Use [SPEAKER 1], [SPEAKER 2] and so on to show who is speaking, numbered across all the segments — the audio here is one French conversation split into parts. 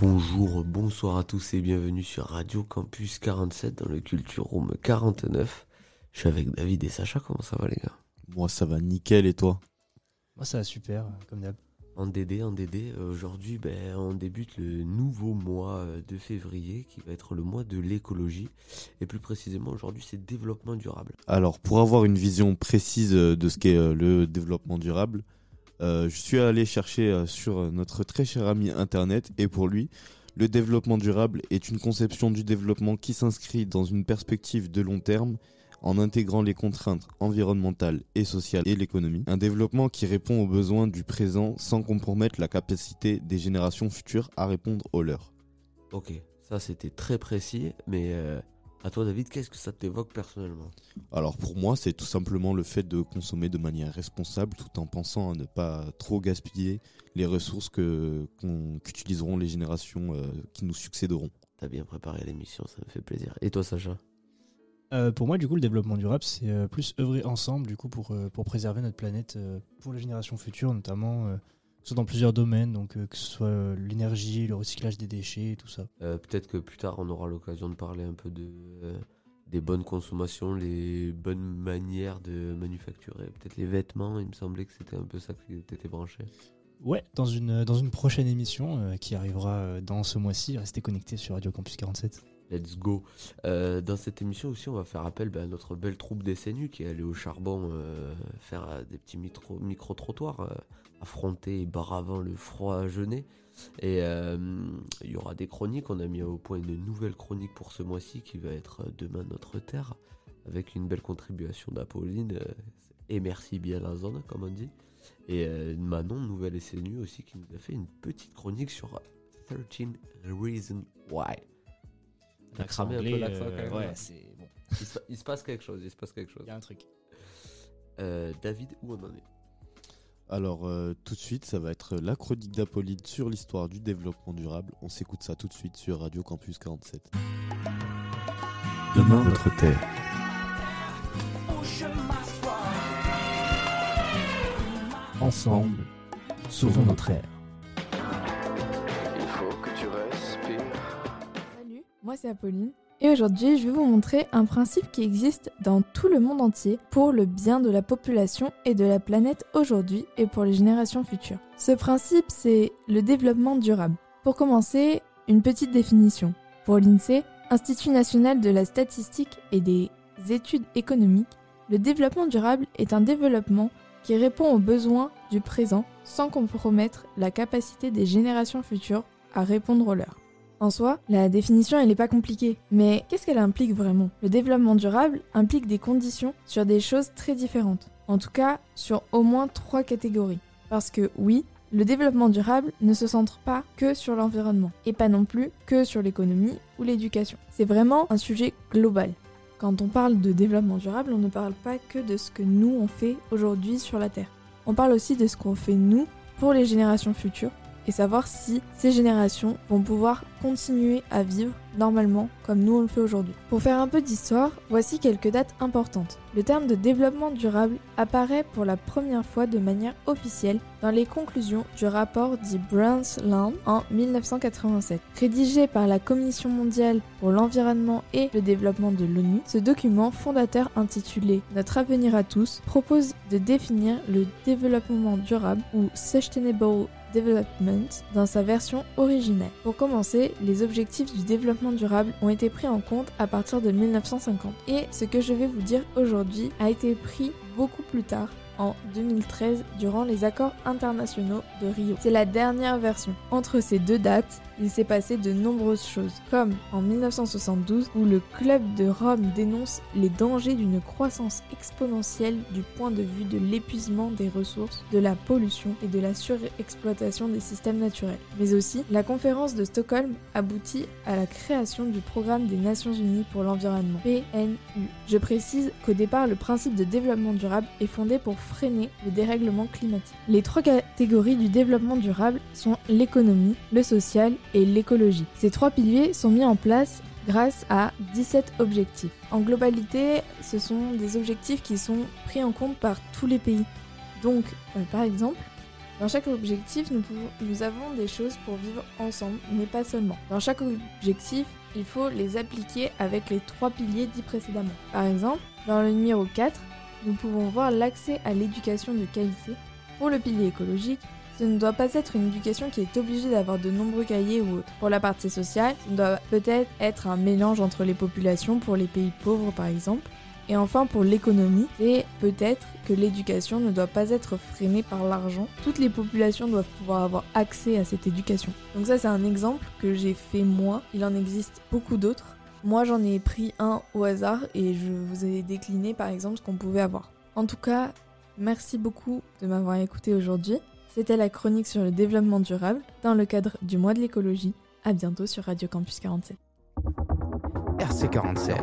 [SPEAKER 1] Bonjour, bonsoir à tous et bienvenue sur Radio Campus 47 dans le Culture Room 49. Je suis avec David et Sacha, comment ça va les gars?
[SPEAKER 2] Moi ça va nickel et toi?
[SPEAKER 3] Moi ça va super, comme d'hab.
[SPEAKER 1] En DD, en DD, euh, aujourd'hui ben, on débute le nouveau mois euh, de février qui va être le mois de l'écologie. Et plus précisément aujourd'hui c'est développement durable.
[SPEAKER 2] Alors pour avoir une vision précise euh, de ce qu'est le développement durable, euh, je suis allé chercher euh, sur notre très cher ami Internet et pour lui, le développement durable est une conception du développement qui s'inscrit dans une perspective de long terme en intégrant les contraintes environnementales et sociales et l'économie. Un développement qui répond aux besoins du présent sans compromettre la capacité des générations futures à répondre aux leurs.
[SPEAKER 1] Ok, ça c'était très précis, mais euh, à toi David, qu'est-ce que ça t'évoque personnellement?
[SPEAKER 2] Alors pour moi, c'est tout simplement le fait de consommer de manière responsable tout en pensant à ne pas trop gaspiller les ressources que qu'utiliseront les générations euh, qui nous succéderont.
[SPEAKER 1] T'as bien préparé l'émission, ça me fait plaisir. Et toi Sacha?
[SPEAKER 3] Euh, pour moi, du coup, le développement durable, c'est euh, plus œuvrer ensemble, du coup, pour, euh, pour préserver notre planète euh, pour les générations futures, notamment, euh, soit dans plusieurs domaines, donc euh, que ce soit euh, l'énergie, le recyclage des déchets, tout ça.
[SPEAKER 1] Euh, Peut-être que plus tard on aura l'occasion de parler un peu de euh, des bonnes consommations, les bonnes manières de manufacturer, peut-être les vêtements. Il me semblait que c'était un peu ça qui t'était branché.
[SPEAKER 3] Ouais, dans une, dans une prochaine émission qui arrivera dans ce mois-ci, restez connectés sur Radio Campus 47.
[SPEAKER 1] Let's go. Euh, dans cette émission aussi, on va faire appel bah, à notre belle troupe des CNU qui est allée au charbon euh, faire euh, des petits micro- micro-trottoirs, affronter et baravant le froid genêt. Et euh, il y aura des chroniques. On a mis au point une nouvelle chronique pour ce mois-ci qui va être Demain notre terre, avec une belle contribution d'Apolline. et merci bien la zone, comme on dit. Et Manon, nouvelle SNU aussi, qui nous a fait une petite chronique sur 13 Reasons Why. T'as cramé un peu l'accent quand même.
[SPEAKER 3] Ouais, c'est bon.
[SPEAKER 1] Il se, il se passe quelque chose, il se passe quelque chose.
[SPEAKER 3] Il y a un truc.
[SPEAKER 1] Euh, David, où on en est
[SPEAKER 2] Alors euh, tout de suite, ça va être la chronique d'Apolline sur l'histoire du développement durable. On s'écoute ça tout de suite sur Radio Campus 47.
[SPEAKER 4] Demain notre terre. Ensemble, sauvons notre ère.
[SPEAKER 5] Moi c'est Apolline. Et aujourd'hui, je vais vous montrer un principe qui existe dans tout le monde entier pour le bien de la population et de la planète aujourd'hui et pour les générations futures. Ce principe, c'est le développement durable. Pour commencer, une petite définition. Pour l'INSEE, Institut national de la statistique et des études économiques, le développement durable est un développement qui répond aux besoins du présent sans compromettre la capacité des générations futures à répondre aux leurs. En soi, la définition elle n'est pas compliquée, mais qu'est-ce qu'elle implique vraiment? Le développement durable implique des conditions sur des choses très différentes, en tout cas sur au moins trois catégories. Parce que oui, le développement durable ne se centre pas que sur l'environnement, et pas non plus que sur l'économie ou l'éducation. C'est vraiment un sujet global. Quand on parle de développement durable, on ne parle pas que de ce que nous on fait aujourd'hui sur la Terre. On parle aussi de ce qu'on fait nous pour les générations futures et savoir si ces générations vont pouvoir continuer à vivre normalement comme nous on le fait aujourd'hui. Pour faire un peu d'histoire, voici quelques dates importantes. Le terme de développement durable apparaît pour la première fois de manière officielle dans les conclusions du rapport dit Brundtland en 1987. Rédigé par la Commission mondiale pour l'environnement et le développement de l'ONU, ce document fondateur intitulé Notre avenir à tous propose de définir le développement durable ou Sustainable Development dans sa version originelle. Pour commencer, les objectifs du développement durable ont été pris en compte à partir de 1950 et ce que je vais vous dire aujourd'hui a été pris beaucoup plus tard en 2013 durant les accords internationaux de Rio. C'est la dernière version. Entre ces deux dates, il s'est passé de nombreuses choses, comme en 1972 où le club de Rome dénonce les dangers d'une croissance exponentielle du point de vue de l'épuisement des ressources, de la pollution et de la surexploitation des systèmes naturels. Mais aussi, la conférence de Stockholm aboutit à la création du programme des Nations Unies pour l'environnement, PNU. Je précise qu'au départ, le principe de développement durable est fondé pour freiner le dérèglement climatique. Les trois catégories du développement durable sont l'économie, le social et l'écologie. Ces trois piliers sont mis en place grâce à 17 objectifs. En globalité, ce sont des objectifs qui sont pris en compte par tous les pays. Donc, euh, par exemple, dans chaque objectif, nous, nous avons des choses pour vivre ensemble, mais pas seulement. Dans chaque objectif, il faut les appliquer avec les trois piliers dits précédemment. Par exemple, dans le numéro 4, nous pouvons voir l'accès à l'éducation de qualité. Pour le pilier écologique, ce ne doit pas être une éducation qui est obligée d'avoir de nombreux cahiers ou autres. Pour la partie sociale, ce doit peut-être être un mélange entre les populations pour les pays pauvres par exemple. Et enfin pour l'économie, c'est peut-être que l'éducation ne doit pas être freinée par l'argent. Toutes les populations doivent pouvoir avoir accès à cette éducation. Donc ça c'est un exemple que j'ai fait moi. Il en existe beaucoup d'autres. Moi j'en ai pris un au hasard et je vous ai décliné par exemple ce qu'on pouvait avoir. En tout cas, merci beaucoup de m'avoir écouté aujourd'hui. C'était la chronique sur le développement durable dans le cadre du mois de l'écologie. À bientôt sur Radio Campus 47.
[SPEAKER 6] RC
[SPEAKER 7] 47.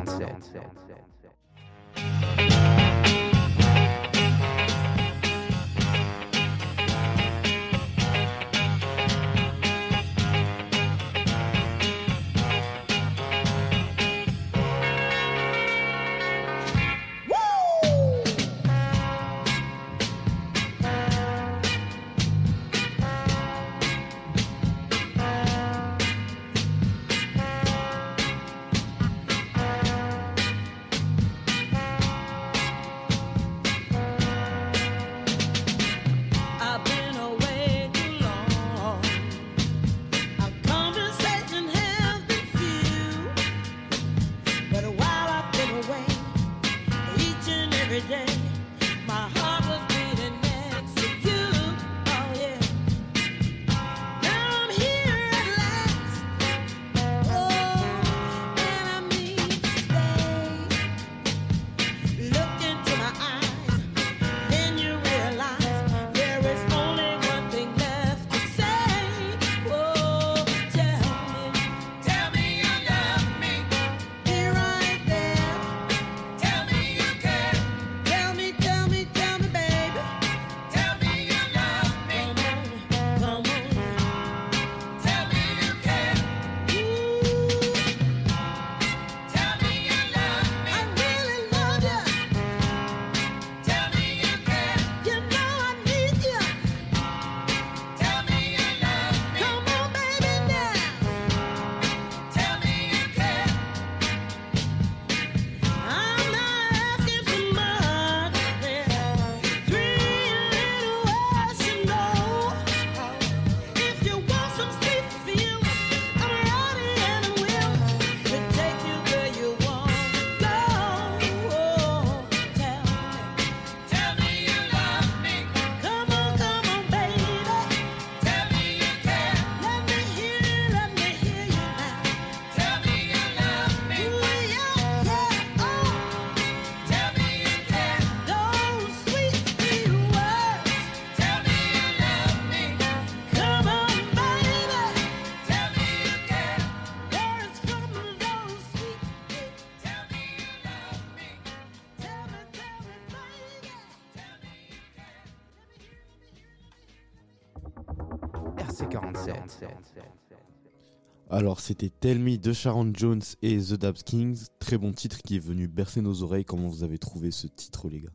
[SPEAKER 2] Alors c'était Tell Me de Sharon Jones et The Dabs Kings, très bon titre qui est venu bercer nos oreilles. Comment vous avez trouvé ce titre les gars?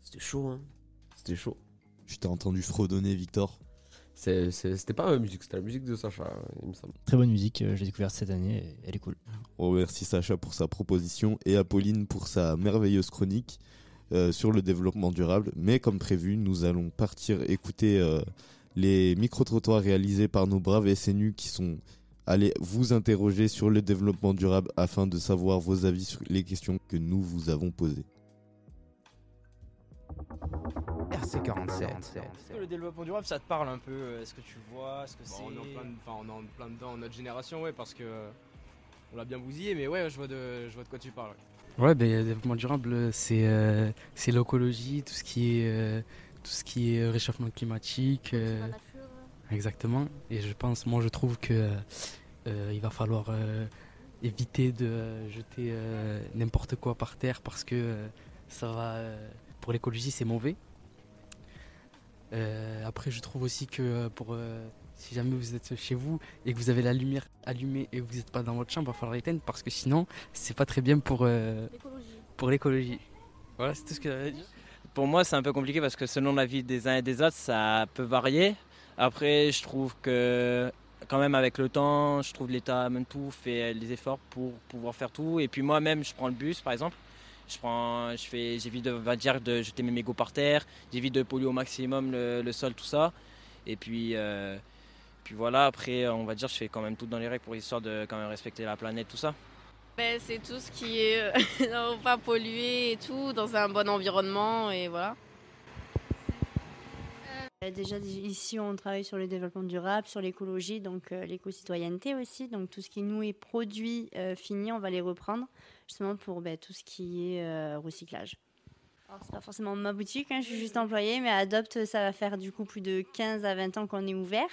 [SPEAKER 8] C'était chaud, hein. C'était chaud.
[SPEAKER 2] Je t'ai entendu fredonner Victor.
[SPEAKER 8] C'était pas ma musique, c'était la musique de Sacha, il me semble.
[SPEAKER 3] Très bonne musique, euh, je l'ai découverte cette année et elle est cool.
[SPEAKER 2] On remercie Sacha pour sa proposition et Apolline pour sa merveilleuse chronique euh, sur le développement durable. Mais comme prévu, nous allons partir écouter euh, les micro-trottoirs réalisés par nos braves SNU qui sont allés vous interroger sur le développement durable afin de savoir vos avis sur les questions que nous vous avons posées.
[SPEAKER 7] RC47.
[SPEAKER 9] Est-ce que le développement durable, ça te parle un peu Est-ce que tu vois ce que c'est
[SPEAKER 10] Bon, on, est en plein, de- enfin, on est en plein dedans, notre génération, ouais, parce que euh, on l'a bien bousillé, mais ouais, je vois de, je vois de quoi tu parles. ouais.
[SPEAKER 11] Ouais, ben, le développement durable, c'est euh, c'est l'écologie, tout ce qui est euh, tout ce qui est réchauffement climatique. euh, exactement. Et je pense, moi, je trouve que euh, il va falloir euh, éviter de euh, jeter euh, n'importe quoi par terre parce que euh, ça va euh, pour l'écologie, c'est mauvais. Euh, après, je trouve aussi que euh, pour euh, si jamais vous êtes chez vous et que vous avez la lumière allumée et que vous n'êtes pas dans votre chambre, il va falloir l'éteindre parce que sinon, c'est pas très bien pour euh, pour l'écologie. Voilà, c'est tout ce que j'avais à dire.
[SPEAKER 9] Pour moi, c'est un peu compliqué parce que selon la vie des uns et des autres, ça peut varier. Après, je trouve que quand même avec le temps, je trouve l'État même tout fait les efforts pour pouvoir faire tout. Et puis moi-même, je prends le bus, par exemple. Je prends, je fais, j'évite de, va dire, de jeter mes mégots par terre. J'évite de polluer au maximum le, sol, tout ça. Et puis, euh, puis voilà. Après, on va dire, je fais quand même tout dans les règles pour histoire de quand même respecter la planète, tout ça.
[SPEAKER 12] Ben, c'est tout ce qui est non, pas pollué et tout, dans un bon environnement et voilà.
[SPEAKER 13] Euh, Déjà ici on travaille sur le développement durable, sur l'écologie, donc euh, l'éco-citoyenneté aussi. Donc tout ce qui nous est produit euh, fini, on va les reprendre justement pour ben, tout ce qui est euh, recyclage. Alors c'est pas forcément ma boutique, hein, je suis juste employée, mais Adopt ça va faire du coup plus de 15 à 20 ans qu'on est ouvert.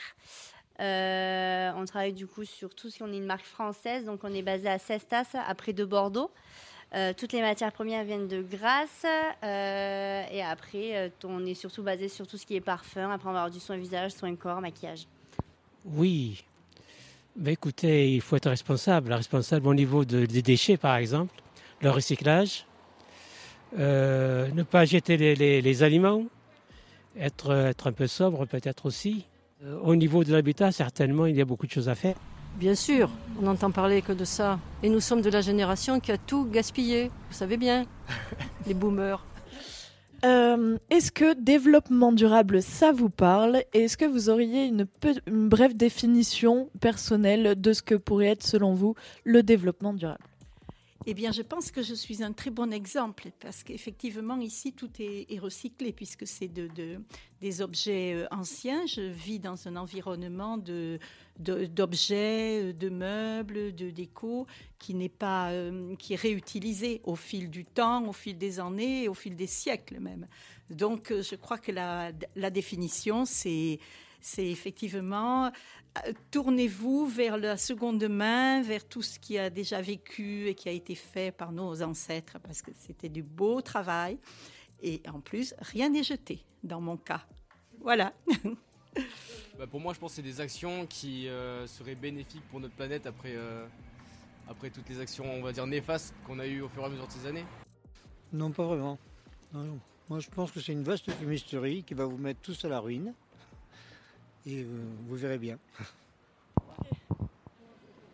[SPEAKER 13] On travaille du coup sur tout ce qu'on est une marque française, donc on est basé à Cestas, après de Bordeaux. Euh, toutes les matières premières viennent de Grasse. euh, et après, euh, on est surtout basé sur tout ce qui est parfum. Après, on va avoir du soin visage, soin corps, maquillage.
[SPEAKER 14] Oui. Écoutez, il faut être responsable. Responsable au niveau de- des déchets, par exemple, le recyclage. Ne pas jeter les, les- aliments. Être, être un peu sobre, peut-être aussi. Au niveau de l'habitat, certainement, il y a beaucoup de choses à faire.
[SPEAKER 15] Bien sûr, on n'entend parler que de ça. Et nous sommes de la génération qui a tout gaspillé. Vous savez bien, les boomers.
[SPEAKER 16] Euh, Est-ce que développement durable, ça vous parle? Et est-ce que vous auriez une, peu- une brève définition personnelle de ce que pourrait être, selon vous, le développement durable?
[SPEAKER 17] Eh bien, je pense que je suis un très bon exemple parce qu'effectivement, ici, tout est, recyclé puisque c'est de, de- des objets euh, anciens. Je vis dans un environnement de, d'objets, euh, de meubles, de déco qui n'est pas, euh, qui est réutilisé au fil du temps, au fil des années, au fil des siècles même. Donc, je crois que la, la définition, c'est, c'est effectivement tournez-vous vers la seconde main, vers tout ce qui a déjà vécu et qui a été fait par nos ancêtres, parce que c'était du beau travail. Et en plus, rien n'est jeté dans mon cas. Voilà.
[SPEAKER 10] Bah, pour moi, je pense que c'est des actions qui euh, seraient bénéfiques pour notre planète après, euh, après toutes les actions, on va dire, néfastes qu'on a eues au fur et à mesure de ces années.
[SPEAKER 4] Non, pas vraiment. Non, non. Moi, je pense que c'est une vaste fumisterie qui va vous mettre tous à la ruine. Et euh, vous verrez bien.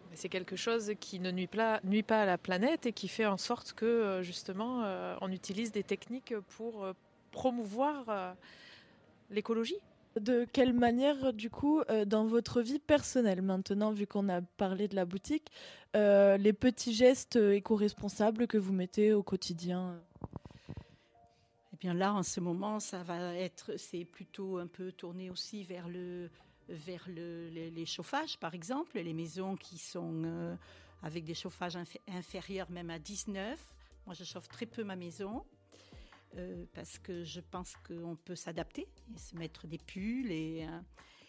[SPEAKER 18] Mais C'est quelque chose qui ne nuit pas, nuit pas à la planète et qui fait en sorte que euh, justement euh, on utilise des techniques pour promouvoir euh, l'écologie.
[SPEAKER 16] De quelle manière, du coup, euh, dans votre vie personnelle, maintenant, vu qu'on a parlé de la boutique, euh, les petits gestes éco-responsables que vous mettez au quotidien?
[SPEAKER 17] Là, en ce moment, ça va être, c'est plutôt un peu tourné aussi vers le, vers le, les, chauffages, par exemple, les maisons qui sont euh, avec des chauffages inf- inférieurs même à 19. Moi, je chauffe très peu ma maison. euh, parce que je pense qu'on peut s'adapter et se mettre des pulls et, euh,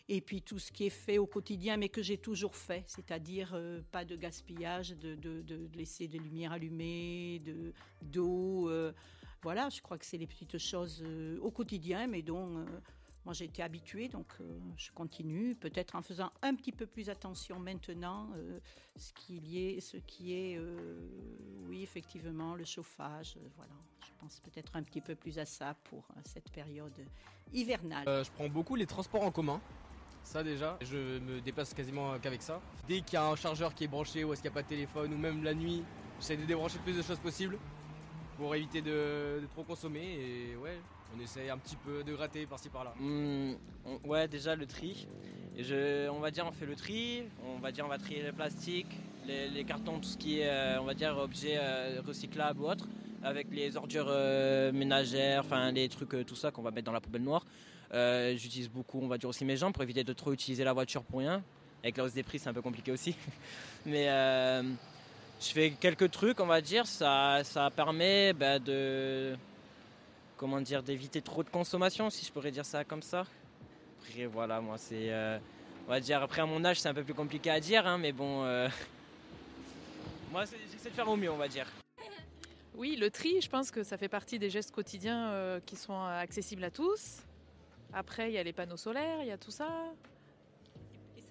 [SPEAKER 17] et puis tout ce qui est fait au quotidien mais que j'ai toujours fait, c'est-à-dire pas de gaspillage, de, de- de laisser des lumières allumées, de, d'eau. Voilà, je crois que c'est les petites choses euh, au quotidien mais dont euh, moi j'ai été habituée donc euh, je continue, peut-être en faisant un petit peu plus attention maintenant, ce, qui est, ce qui est, oui effectivement, le chauffage, voilà. Je pense peut-être un petit peu plus à ça pour cette période hivernale.
[SPEAKER 10] Je prends beaucoup les transports en commun. Ça déjà, je me déplace quasiment qu'avec ça. Dès qu'il y a un chargeur qui est branché ou est-ce qu'il n'y a pas de téléphone ou même la nuit, j'essaie de débrancher le plus de choses possible pour éviter de, trop consommer et ouais, on essaye un petit peu de gratter par-ci par-là.
[SPEAKER 9] Hmm, ouais, déjà le tri. On va dire, on fait le tri. On va dire, on va trier le plastique, les, les cartons, tout ce qui est, euh, on va dire, objet euh, recyclable ou autre. avec les ordures euh, ménagères, enfin les trucs, tout ça qu'on va mettre dans la poubelle noire. J'utilise beaucoup, on va dire aussi mes jambes pour éviter de trop utiliser la voiture pour rien. Avec la hausse des prix, c'est un peu compliqué aussi. Mais je fais quelques trucs, on va dire. Ça, ça permet bah, de, comment dire, d'éviter trop de consommation, si je pourrais dire ça comme ça. Après, voilà, moi, c'est, euh, on va dire, après à mon âge, c'est un peu plus compliqué à dire, hein, mais bon, euh, moi, j'essaie de faire au mieux, on va dire.
[SPEAKER 18] Oui, le tri, je pense que ça fait partie des gestes quotidiens euh, qui sont accessibles à tous. Après, il y a les panneaux solaires, il y a tout ça.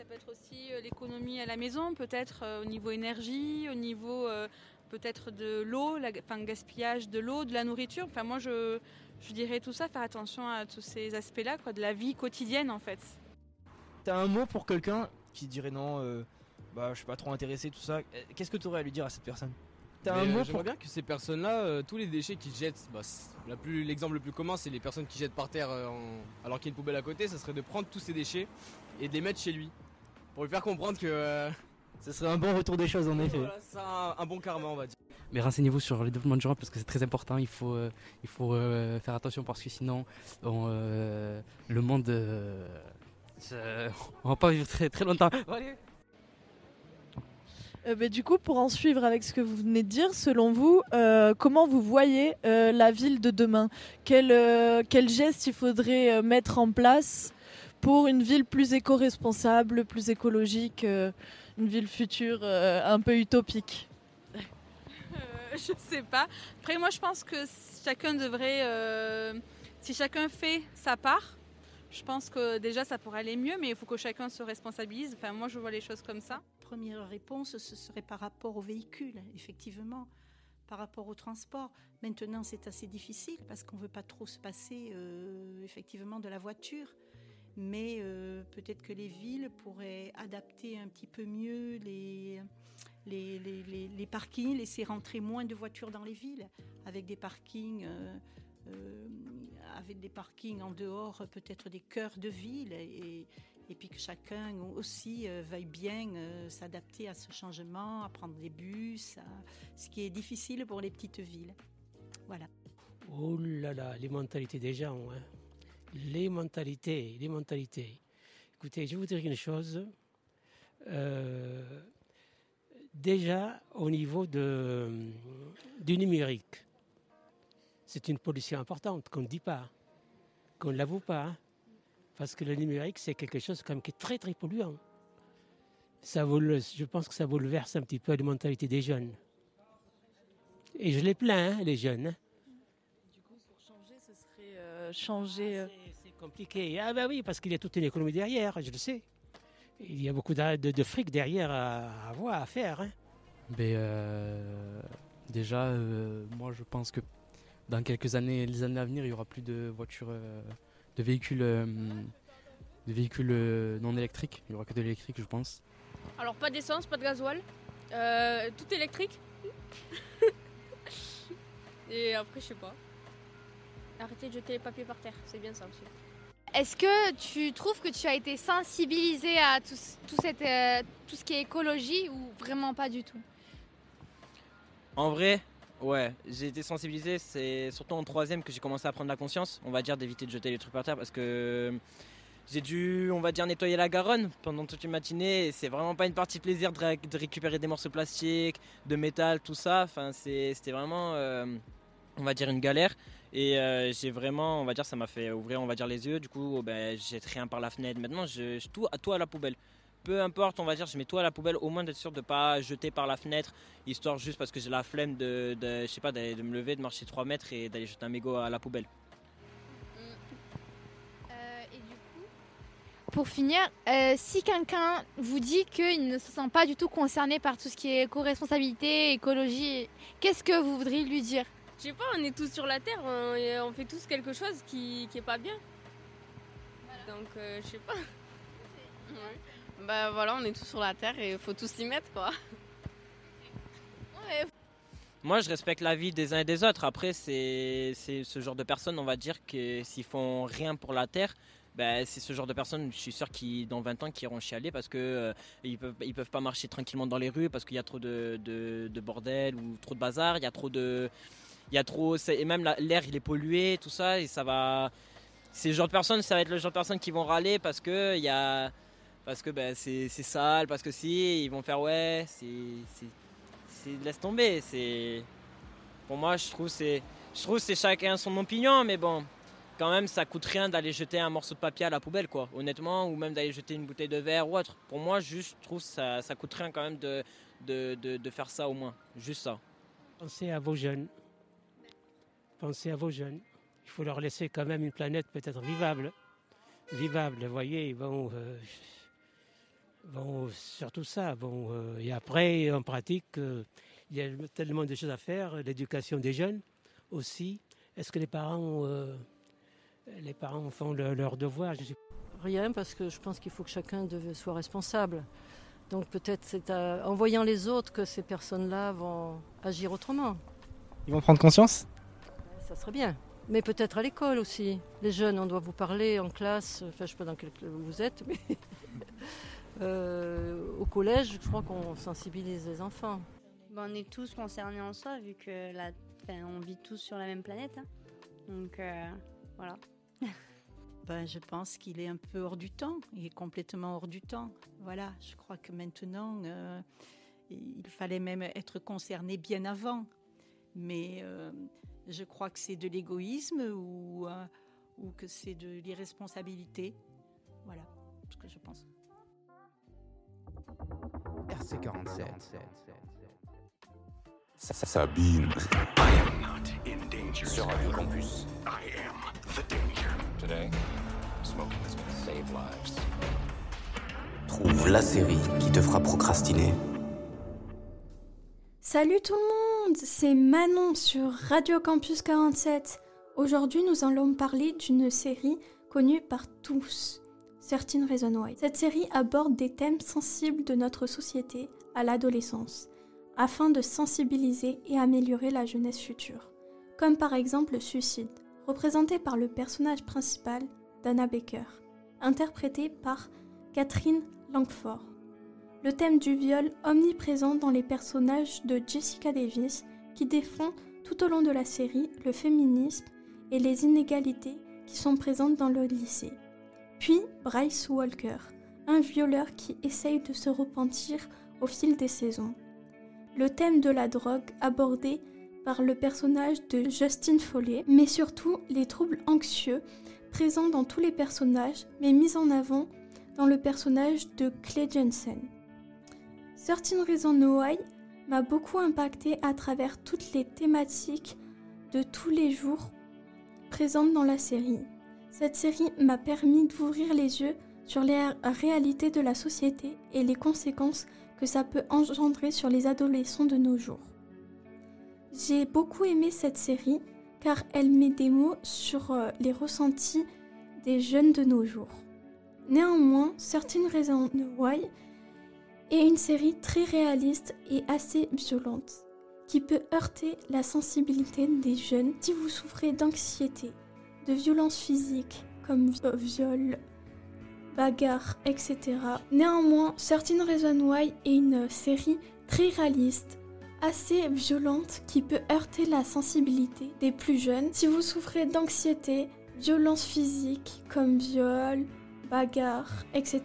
[SPEAKER 19] Ça peut être aussi euh, l'économie à la maison, peut-être euh, au niveau énergie, au niveau euh, peut-être de l'eau, enfin gaspillage de l'eau, de la nourriture. Enfin moi je, je dirais tout ça, faire attention à tous ces aspects-là, quoi, de la vie quotidienne en fait.
[SPEAKER 20] T'as un mot pour quelqu'un qui dirait non, euh, bah je suis pas trop intéressé, tout ça. Qu'est-ce que tu aurais à lui dire à cette personne? T'as un mot pour.
[SPEAKER 10] bien que ces personnes-là, euh, tous les déchets qu'ils jettent, bah, la plus- l'exemple le plus commun, c'est les personnes qui jettent par terre euh, en- alors qu'il y a une poubelle à côté. Ça serait de prendre tous ces déchets et de les mettre chez lui. Pour lui faire comprendre que. euh,
[SPEAKER 20] Ce serait un bon retour des choses en effet.
[SPEAKER 10] voilà, c'est un, un bon karma, on va dire.
[SPEAKER 11] Mais renseignez-vous sur le développement durable parce que c'est très important. Il faut, euh, il faut euh, faire attention parce que sinon, on, euh, le monde, euh, on va pas vivre très très longtemps. Allez.
[SPEAKER 16] Euh, bah, du coup, pour en suivre avec ce que vous venez de dire, selon vous, euh, comment vous voyez euh, la ville de demain? Quel, euh, quel geste il faudrait euh, mettre en place pour une ville plus éco-responsable, plus écologique, euh, une ville future euh, un peu utopique
[SPEAKER 19] Euh, je sais pas. Après, moi, je pense que chacun devrait, euh, si chacun fait sa part, je pense que déjà ça pourrait aller mieux, mais il faut que chacun se responsabilise. Enfin, moi, je vois les choses comme ça.
[SPEAKER 17] Première réponse, ce serait par rapport aux véhicules, effectivement, par rapport au transport. Maintenant, c'est assez difficile parce qu'on ne veut pas trop se passer euh, effectivement de la voiture. Mais euh, peut-être que les villes pourraient adapter un petit peu mieux les, les, les- les- les parkings, laisser rentrer moins de voitures dans les villes, avec des parkings, euh, euh, avec des parkings en dehors, peut-être des cœurs de ville, et, et puis que chacun aussi euh, veuille bien s'adapter à ce changement, à prendre des bus, ce qui est difficile pour les petites villes. Voilà.
[SPEAKER 14] Oh là là, les mentalités des gens. hein. Les mentalités, les mentalités. Écoutez, je vous dire une chose. Euh, déjà, au niveau de, du numérique, c'est une pollution importante qu'on ne dit pas, qu'on ne l'avoue pas. Parce que le numérique, c'est quelque chose quand même qui est très très polluant. Ça je pense que ça bouleverse un petit peu les mentalités des jeunes. Et je les plains, hein, les jeunes. hein.
[SPEAKER 16] Pour changer, ce serait euh, changer.
[SPEAKER 14] Compliqué. Ah ben oui, parce qu'il y a toute une économie derrière, je le sais. Il y a beaucoup de, de- de fric derrière à, à avoir, à faire. hein.
[SPEAKER 11] Ben, euh, déjà, euh, moi je pense que dans quelques années, les années à venir, il y aura plus de voitures, euh, de véhicules, de véhicules non électriques. Il y aura que de l'électrique, je pense.
[SPEAKER 12] Alors pas d'essence, pas de gasoil, euh, tout électrique. Et après, je sais pas. Arrêtez de jeter les papiers par terre, c'est bien ça aussi.
[SPEAKER 21] Est-ce que tu trouves que tu as été sensibilisé à tout, euh, tout ce qui est écologie ou vraiment pas du tout?
[SPEAKER 9] En vrai, ouais, j'ai été sensibilisé. C'est surtout en troisième que j'ai commencé à prendre la conscience, on va dire, d'éviter de jeter les trucs par terre parce que j'ai dû, on va dire, nettoyer la Garonne pendant toute une matinée. C'est vraiment pas une partie plaisir de, ré- de récupérer des morceaux de plastique, de métal, tout ça. Enfin, c'était vraiment, euh, on va dire, une galère. Et euh, j'ai vraiment, on va dire, ça m'a fait ouvrir, on va dire, les yeux. Du coup, ben, je jette rien par la fenêtre. Maintenant, je, tout, tout à la poubelle peu importe, on va dire, je mets tout à la poubelle, au moins d'être sûr de pas jeter par la fenêtre, histoire juste parce que j'ai la flemme de, je sais pas, de me lever, de marcher 3 mètres et d'aller jeter un mégot à la poubelle.
[SPEAKER 21] Pour finir, euh, si quelqu'un vous dit qu'il ne se sent pas du tout concerné par tout ce qui est éco-responsabilité, écologie, qu'est-ce que vous voudriez lui dire?
[SPEAKER 12] Je sais pas, on est tous sur la terre, on, fait tous quelque chose qui, qui est pas bien. Donc, euh, je sais pas. Ouais. Bah voilà, on est tous sur la terre et il faut tous s'y mettre quoi. Ouais.
[SPEAKER 9] Moi, je respecte la vie des uns et des autres. Après, c'est c'est ce genre de personnes, on va dire, que s'ils font rien pour la terre, ben, c'est ce genre de personnes, je suis sûr, qui dans 20 ans, qui iront chialer parce que euh, ils peuvent, ils peuvent pas marcher tranquillement dans les rues parce qu'il y a trop de, de, de bordel ou trop de bazar, il y a trop de, il y a trop, et même la- l'air il est pollué, tout ça, et ça va. Ces genre de personnes, ça va être le genre de personnes qui vont râler parce que il y a, parce que ben, c'est sale, parce que si, ils vont faire ouais, c'est, laisse tomber, c'est. Pour moi, je trouve c'est, je trouve c'est chacun son opinion, mais bon, quand même, ça coûte rien d'aller jeter un morceau de papier à la poubelle, quoi, honnêtement, ou même d'aller jeter une bouteille de verre ou autre. Pour moi, juste, je trouve ça, ça coûte rien quand même de, de, de faire ça au moins, juste ça.
[SPEAKER 14] Pensez à vos jeunes. Pensez à vos jeunes. Il faut leur laisser quand même une planète peut-être vivable. Vivable, vous voyez. Bon, euh, bon surtout ça. Bon, euh, et après, en pratique, euh, il y a tellement de choses à faire. L'éducation des jeunes aussi. Est-ce que les parents, euh, les parents font le- leur devoir? Je sais
[SPEAKER 15] Rien, parce que je pense qu'il faut que chacun soit responsable. Donc peut-être c'est en voyant les autres que ces personnes-là vont agir autrement.
[SPEAKER 20] Ils vont prendre conscience?
[SPEAKER 15] Ça serait bien. Mais peut-être à l'école aussi. Les jeunes, on doit vous parler en classe. Enfin, je ne sais pas dans quel club vous êtes, mais euh, au collège, je crois qu'on sensibilise les enfants.
[SPEAKER 13] Bon, on est tous concernés en soi, vu que la... enfin, on vit tous sur la même planète. hein. Donc euh, voilà.
[SPEAKER 17] Ben, je pense qu'il est un peu hors du temps. Il est complètement hors du temps. Voilà, je crois que maintenant, euh, il fallait même être concerné bien avant. Mais euh, je crois que c'est de l'égoïsme ou, euh, ou que c'est de l'irresponsabilité. Voilà ce que je pense.
[SPEAKER 7] RC47.
[SPEAKER 22] Sabine.
[SPEAKER 7] Sur Radio Campus.
[SPEAKER 22] Today, smoking is gonna save lives.
[SPEAKER 7] Trouve la série qui te fera procrastiner.
[SPEAKER 23] Salut tout le monde, c'est Manon sur Radio Campus 47. Aujourd'hui, nous allons parler d'une série connue par tous, Certain Reason Why. Cette série aborde des thèmes sensibles de notre société à l'adolescence, afin de sensibiliser et améliorer la jeunesse future, comme par exemple le suicide, représenté par le personnage principal d'Anna Baker, interprétée par Catherine Langford. Le thème du viol omniprésent dans les personnages de Jessica Davis qui défend tout au long de la série le féminisme et les inégalités qui sont présentes dans le lycée. Puis Bryce Walker, un violeur qui essaye de se repentir au fil des saisons. Le thème de la drogue abordé par le personnage de Justin Foley, mais surtout les troubles anxieux présents dans tous les personnages, mais mis en avant dans le personnage de Clay Jensen. Certain Reason Why m'a beaucoup impacté à travers toutes les thématiques de tous les jours présentes dans la série. Cette série m'a permis d'ouvrir les yeux sur les réalités de la société et les conséquences que ça peut engendrer sur les adolescents de nos jours. J'ai beaucoup aimé cette série car elle met des mots sur euh, les ressentis des jeunes de nos jours. Néanmoins, Certain Reason Why est une série très réaliste et assez violente qui peut heurter la sensibilité des jeunes si vous souffrez d'anxiété, de violences physiques comme euh, viol, bagarre, etc. Néanmoins, Certain Reason Why est une série très réaliste, assez violente qui peut heurter la sensibilité des plus jeunes si vous souffrez d'anxiété, violences physiques comme viol, bagarre, etc.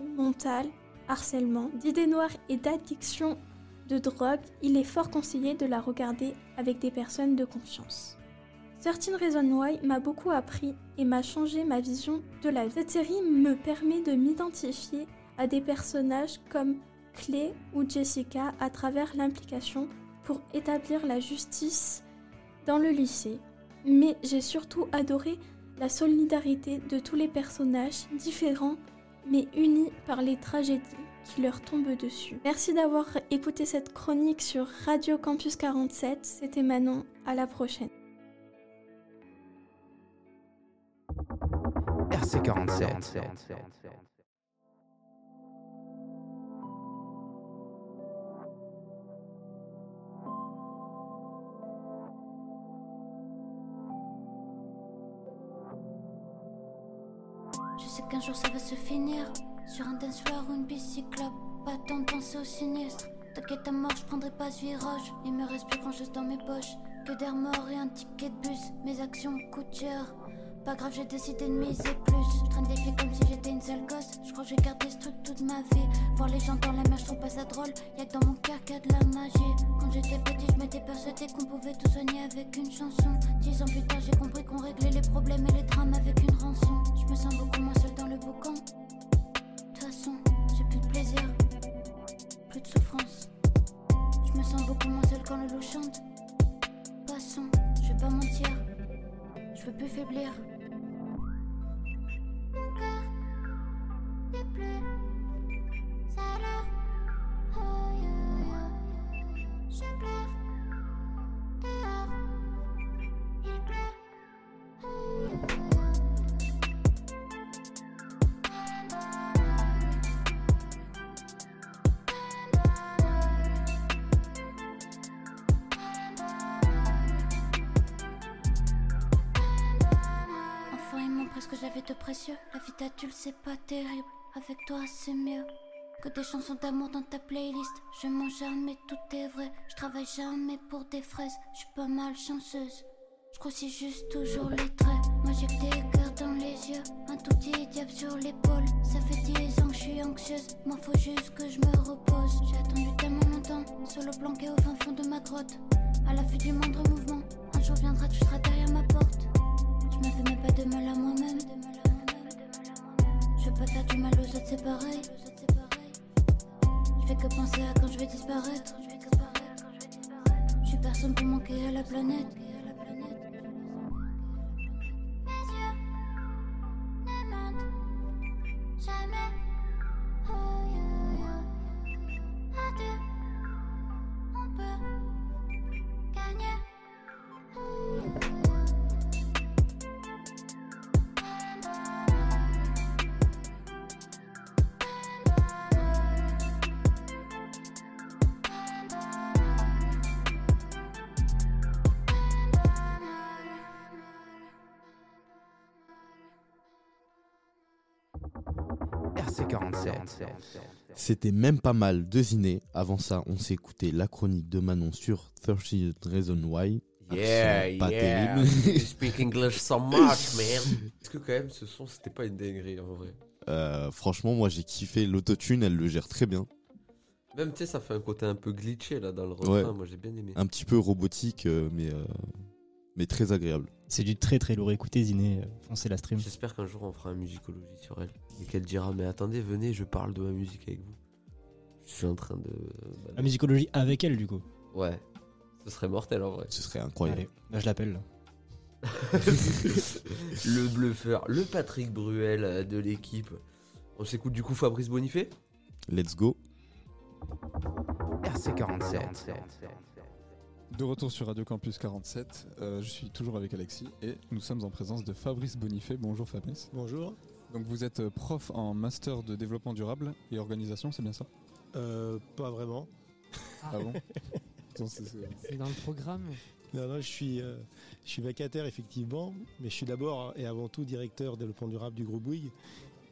[SPEAKER 23] ou mentale, harcèlement, d'idées noires et d'addiction de drogue, il est fort conseillé de la regarder avec des personnes de confiance. Certain Reason Why m'a beaucoup appris et m'a changé ma vision de la vie. Cette série me permet de m'identifier à des personnages comme Clay ou Jessica à travers l'implication pour établir la justice dans le lycée. Mais j'ai surtout adoré la solidarité de tous les personnages différents mais unis par les tragédies qui leur tombent dessus. Merci d'avoir écouté cette chronique sur Radio Campus 47. C'était Manon. À la prochaine.
[SPEAKER 7] RC47.
[SPEAKER 24] Je sais qu'un jour ça va se finir Sur un dance floor ou une bicyclope Pas tant de penser au sinistre
[SPEAKER 25] T'inquiète à mort, je prendrai pas ce virage. Il me reste plus grand chose dans mes poches. Que d'air mort et un ticket de bus. Mes actions coûtent cher. Pas grave, j'ai décidé de miser plus. Je traîne des filles comme si j'étais une sale gosse. Je crois que j'ai gardé ce truc toute ma vie. Voir les gens dans la mer, je trouve pas ça drôle. Y'a que dans mon cœur qu'il y a de la magie. Quand j'étais petit, je m'étais persuadé qu'on pouvait tout soigner avec une chanson. Dix ans plus tard, j'ai compris qu'on réglait les problèmes et les drames avec une rançon. Je me sens beaucoup moins seule dans le boucan. Avec toi, c'est mieux. Que des chansons d'amour dans ta playlist. Je mens jamais, tout est vrai. Je travaille jamais pour des fraises. Je suis pas mal chanceuse. Je grossis juste toujours les traits. Moi j'ai que des cœurs dans les yeux. Un tout petit diable sur l'épaule. Ça fait dix ans que je suis anxieuse. Moi faut juste que je me repose. J'ai attendu tellement longtemps. Solo planqué au fin fond de ma grotte. À la vue du moindre mouvement. Un jour viendra, tu seras derrière ma porte. Je me fais même pas de mal à moi-même. Je veux pas faire du mal aux autres, c'est pareil. Je fais que penser à quand je vais disparaître. Je suis personne pour manquer à la planète.
[SPEAKER 2] C'était même pas mal de Ziné. Avant ça, on s'est écouté la chronique de Manon sur 30 Reasons Why.
[SPEAKER 1] Yeah,
[SPEAKER 2] Accent pas
[SPEAKER 1] yeah.
[SPEAKER 2] terrible.
[SPEAKER 1] You speak English so much, man. Est-ce que quand même ce son, c'était pas une dinguerie en vrai?
[SPEAKER 2] Euh, franchement, moi j'ai kiffé l'autotune, elle le gère très bien.
[SPEAKER 1] Même, tu sais, ça fait un côté un peu glitché là dans le refrain.
[SPEAKER 2] Ouais.
[SPEAKER 1] Moi, j'ai bien aimé.
[SPEAKER 2] Un petit peu robotique, euh, mais, euh, mais très agréable.
[SPEAKER 3] C'est du très très lourd. Écoutez, Ziné, euh, foncez la stream.
[SPEAKER 1] J'espère qu'un jour on fera un musicologie sur elle et qu'elle dira Mais attendez, venez, je parle de ma musique avec vous. Je suis en train de. bah,
[SPEAKER 3] La musicologie avec elle, du coup.
[SPEAKER 1] Ouais. Ce serait mortel en vrai.
[SPEAKER 2] Ce serait incroyable.
[SPEAKER 3] Allez, là, je l'appelle. là.
[SPEAKER 1] le bluffeur, le Patrick Bruel euh, de l'équipe. On s'écoute du coup Fabrice Bonifay
[SPEAKER 2] Let's go.
[SPEAKER 7] RC47.
[SPEAKER 26] De retour sur Radio Campus 47, euh, je suis toujours avec Alexis et nous sommes en présence de Fabrice Bonifay. Bonjour Fabrice.
[SPEAKER 24] Bonjour.
[SPEAKER 26] Donc vous êtes prof en master de développement durable et organisation, c'est bien ça?
[SPEAKER 24] Euh, pas vraiment.
[SPEAKER 26] Ah bon Attends, c'est-
[SPEAKER 27] dans le programme
[SPEAKER 24] Non, non, je suis, euh, je suis vacataire effectivement, mais je suis d'abord et avant tout directeur développement durable du groupe Bouygues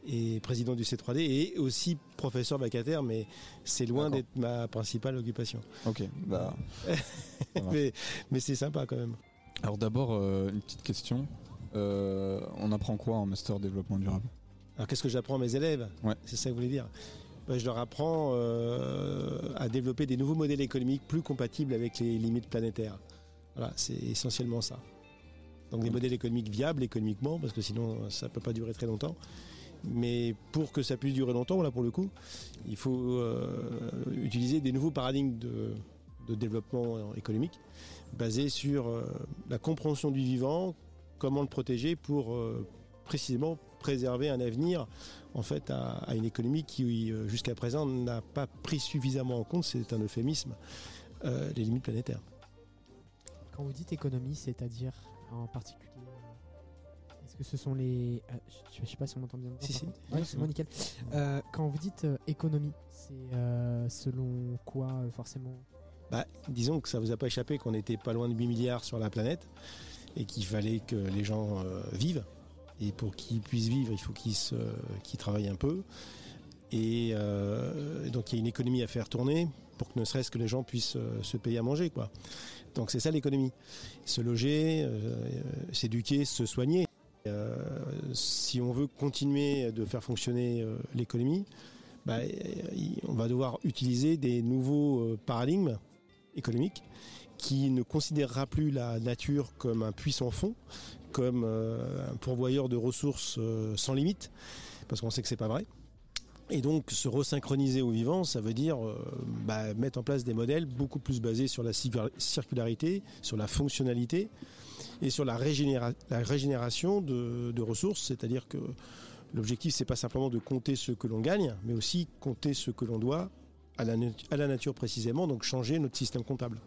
[SPEAKER 24] et président du C3D et aussi professeur vacataire, mais c'est loin d'être ma principale occupation.
[SPEAKER 26] Ok, bah.
[SPEAKER 24] mais mais c'est sympa quand même.
[SPEAKER 26] Alors d'abord, euh, une petite question. Euh, on apprend quoi en master développement durable?
[SPEAKER 24] Alors qu'est-ce que j'apprends à mes élèves?
[SPEAKER 26] Ouais.
[SPEAKER 24] C'est ça que vous voulez dire? Je leur apprends euh, à développer des nouveaux modèles économiques plus compatibles avec les limites planétaires. Voilà, c'est essentiellement ça. Donc des modèles économiques viables économiquement, parce que sinon ça ne peut pas durer très longtemps. Mais pour que ça puisse durer longtemps, là pour le coup, il faut euh, utiliser des nouveaux paradigmes de, de développement économique basés sur euh, la compréhension du vivant, comment le protéger pour euh, précisément préserver un avenir en fait à, à une économie qui euh, jusqu'à présent n'a pas pris suffisamment en compte, c'est un euphémisme, euh, les limites planétaires.
[SPEAKER 27] Quand vous dites économie, c'est-à-dire en particulier euh, Est-ce que ce sont les. euh, je, je sais pas si on m'entend bien.
[SPEAKER 24] Si, si. Ouais, c'est
[SPEAKER 27] bon, nickel. Euh, quand vous dites euh, économie, c'est selon quoi forcément?
[SPEAKER 24] Bah, disons que ça vous a pas échappé qu'on était pas loin de 8 milliards sur la planète et qu'il fallait que les gens vivent. Et pour qu'ils puissent vivre, il faut qu'ils travaillent un peu. Et euh, donc il y a une économie à faire tourner. pour que ne serait-ce que les gens puissent euh, se payer à manger. Donc c'est ça l'économie. Se loger, euh, s'éduquer, se soigner. Si on veut continuer de faire fonctionner l'économie, bah, on va devoir utiliser des nouveaux paradigmes économiques qui ne considérera plus la nature comme un puissant fond, comme euh, un pourvoyeur de ressources euh, sans limite, parce qu'on sait que c'est pas vrai. Et donc se resynchroniser au vivant, ça veut dire euh, bah, mettre en place des modèles beaucoup plus basés sur la cir- circularité, sur la fonctionnalité et sur la, la régénération de, ressources. C'est-à-dire que l'objectif, c'est pas simplement de compter ce que l'on gagne, mais aussi compter ce que l'on doit à la, nature précisément, donc changer notre système comptable.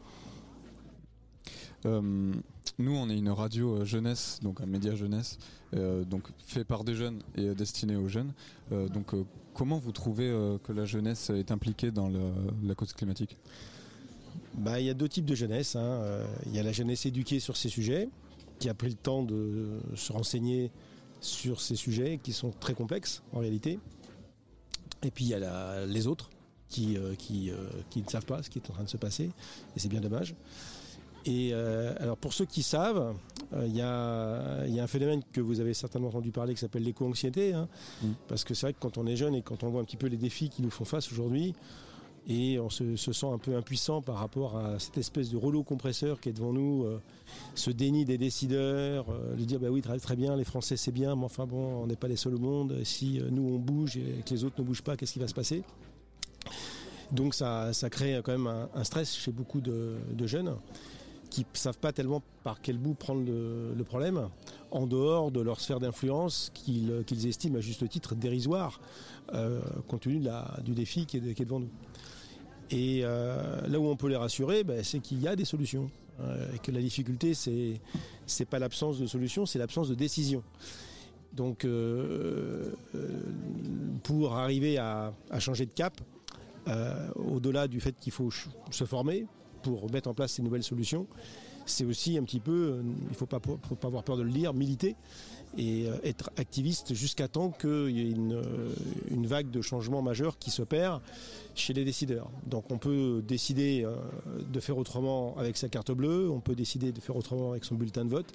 [SPEAKER 26] Nous, on est une radio euh, jeunesse, donc un média jeunesse, euh, donc fait par des jeunes et euh, destiné aux jeunes. Donc, comment vous trouvez que la jeunesse est impliquée dans la cause climatique?
[SPEAKER 24] Bah, il y a deux types de jeunesse. hein. Il y a la jeunesse éduquée sur ces sujets, qui a pris le temps de se renseigner sur ces sujets qui sont très complexes en réalité. Et puis il y a les autres qui, qui, qui ne savent pas ce qui est en train de se passer, et c'est bien dommage. Et euh, alors pour ceux qui savent, euh, il y, a, il y a un phénomène que vous avez certainement entendu parler qui s'appelle l'éco-anxiété, hein. parce que c'est vrai que quand on est jeune et quand on voit un petit peu les défis qui nous font face aujourd'hui, et on se, se sent un peu impuissant par rapport à cette espèce de rouleau compresseur qui est devant nous, euh, ce déni des décideurs, euh, de dire bah oui très, très bien, les Français c'est bien, mais enfin bon, on n'est pas les seuls au monde. Si euh, nous on bouge et que les autres ne bougent pas, qu'est-ce qui va se passer? Donc ça, ça crée quand même un, un stress chez beaucoup de, de jeunes qui ne savent pas tellement par quel bout prendre le, problème, en dehors de leur sphère d'influence qu'ils estiment à juste titre dérisoire, euh, compte tenu du défi qui est, devant nous. Et euh, là où on peut les rassurer, ben, c'est qu'il y a des solutions. Euh, et que la difficulté, c'est c'est pas l'absence de solution, c'est l'absence de décision. Donc, pour arriver à, changer de cap, au-delà du fait qu'il faut se former pour mettre en place ces nouvelles solutions, c'est aussi un petit peu, euh, il ne faut pas, avoir peur de le dire, militer et euh, être activiste jusqu'à temps qu'il y ait une, euh, une vague de changements majeurs qui s'opère chez les décideurs. Donc on peut décider de faire autrement avec sa carte bleue, on peut décider de faire autrement avec son bulletin de vote,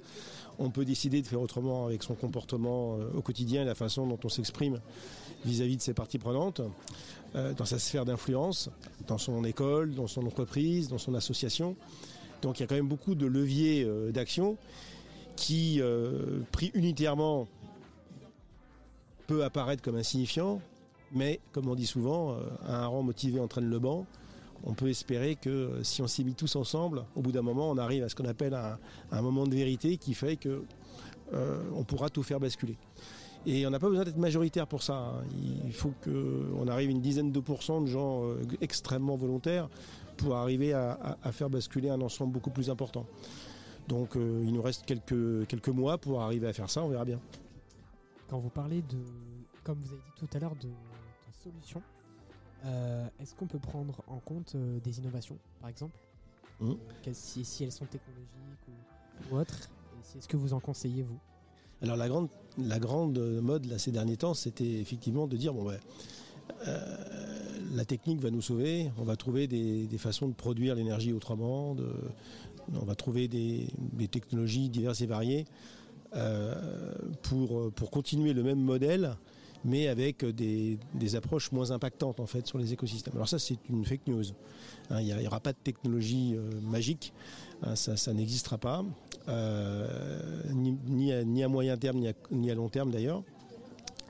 [SPEAKER 24] on peut décider de faire autrement avec son comportement au quotidien et la façon dont on s'exprime vis-à-vis de ses parties prenantes, dans sa sphère d'influence, dans son école, dans son entreprise, dans son association. Donc il y a quand même beaucoup de leviers euh, d'action qui, euh, pris unitairement, peut apparaître comme insignifiant, mais comme on dit souvent, euh, un rang motivé entraîne le banc. On peut espérer que si on s'y met tous ensemble, au bout d'un moment, on arrive à ce qu'on appelle un, moment de vérité qui fait que on pourra tout faire basculer. Et on n'a pas besoin d'être majoritaire pour ça. hein. Il faut qu'on arrive une dizaine de pourcents de gens extrêmement volontaires pour arriver à, à- à faire basculer un ensemble beaucoup plus important. Donc euh, il nous reste quelques, quelques mois pour arriver à faire ça, on verra bien.
[SPEAKER 27] Quand vous parlez de, comme vous avez dit tout à l'heure, de, de solutions, euh, est-ce qu'on peut prendre en compte euh, des innovations, par exemple. Quelles- si, si elles sont technologiques ou, ou autres Est-ce que vous en conseillez, vous?
[SPEAKER 24] Alors la grande, la grande mode là, ces derniers temps, c'était effectivement de dire bon ben, euh, la technique va nous sauver, on va trouver des, façons de produire l'énergie autrement, on va trouver des, technologies diverses et variées euh, pour, continuer le même modèle, mais avec des, approches moins impactantes en fait sur les écosystèmes. Alors ça c'est une fake news. Hein, Il n'y aura pas de technologie euh, magique, hein, ça, n'existera pas, euh, ni, à, moyen terme ni à long terme d'ailleurs.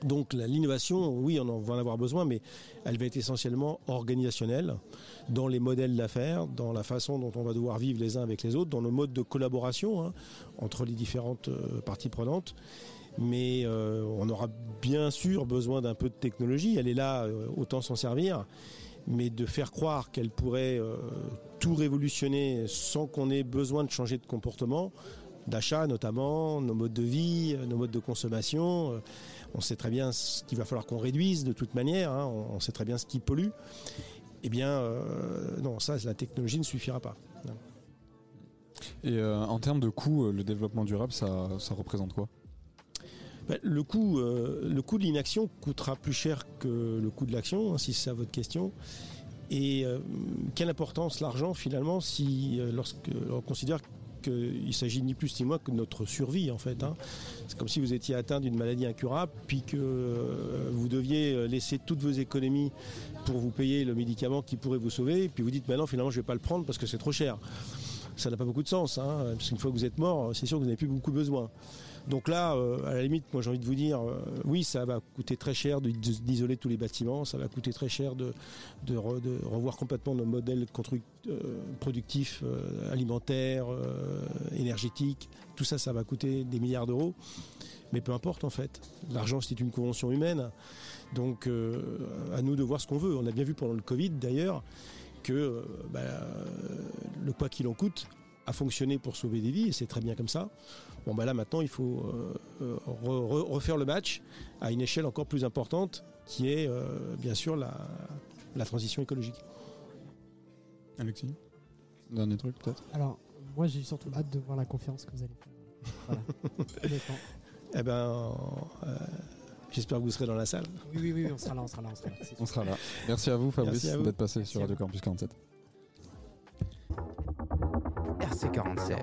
[SPEAKER 24] Donc l'innovation, oui, on va en avoir besoin, mais elle va être essentiellement organisationnelle, dans les modèles d'affaires, dans la façon dont on va devoir vivre les uns avec les autres, dans le mode de collaboration hein, entre les différentes euh, parties prenantes. Mais euh, on aura bien sûr besoin d'un peu de technologie, elle est là, euh, autant s'en servir. Mais de faire croire qu'elle pourrait tout révolutionner sans qu'on ait besoin de changer de comportement, d'achat notamment, nos modes de vie, nos modes de consommation. On sait très bien ce qu'il va falloir qu'on réduise de toute manière, hein, on, on sait très bien ce qui pollue. Eh bien, euh, non, ça, la technologie ne suffira pas. Non.
[SPEAKER 26] Et euh, en termes de coût, euh, le développement durable, ça, ça représente quoi?
[SPEAKER 24] Ben, le, coût, euh, le coût de l'inaction coûtera plus cher que le coût de l'action, hein, si c'est ça votre question. Et quelle importance l'argent finalement si lorsque on considère qu'il s'agit ni plus ni moins que de notre survie en fait. hein. C'est comme si vous étiez atteint d'une maladie incurable, puis que euh, vous deviez laisser toutes vos économies pour vous payer le médicament qui pourrait vous sauver, puis vous dites maintenant finalement je vais pas le prendre parce que c'est trop cher. Ça n'a pas beaucoup de sens, hein, parce qu'une fois que vous êtes mort, c'est sûr que vous n'avez plus beaucoup besoin. Donc là, euh, à la limite, moi j'ai envie de vous dire, euh, oui, ça va coûter très cher d'isoler tous les bâtiments, ça va coûter très cher de, de re- de revoir complètement nos modèles euh, productifs, alimentaires, énergétiques. Tout ça, ça va coûter des milliards d'euros. Mais peu importe en fait. L'argent, c'est une convention humaine. Donc à nous de voir ce qu'on veut. On a bien vu pendant le Covid d'ailleurs que bah, le quoi qu'il en coûte a fonctionné pour sauver des vies et c'est très bien comme ça. Bon bah là maintenant il faut euh, euh, re- re- refaire le match à une échelle encore plus importante qui est euh, bien sûr la, la transition écologique.
[SPEAKER 26] Alexis Dernier truc peut-être?
[SPEAKER 27] Alors, moi j'ai surtout hâte de voir la conférence que vous allez faire. Voilà.
[SPEAKER 24] Eh ben euh, j'espère que vous serez dans la salle.
[SPEAKER 27] Oui, oui, oui, on sera là, on sera là, on sera là.
[SPEAKER 26] On sera là. Merci à vous Fabrice
[SPEAKER 24] Merci à vous.
[SPEAKER 26] d'être passé
[SPEAKER 27] Merci
[SPEAKER 26] sur Radio. Campus 47.
[SPEAKER 7] RC47.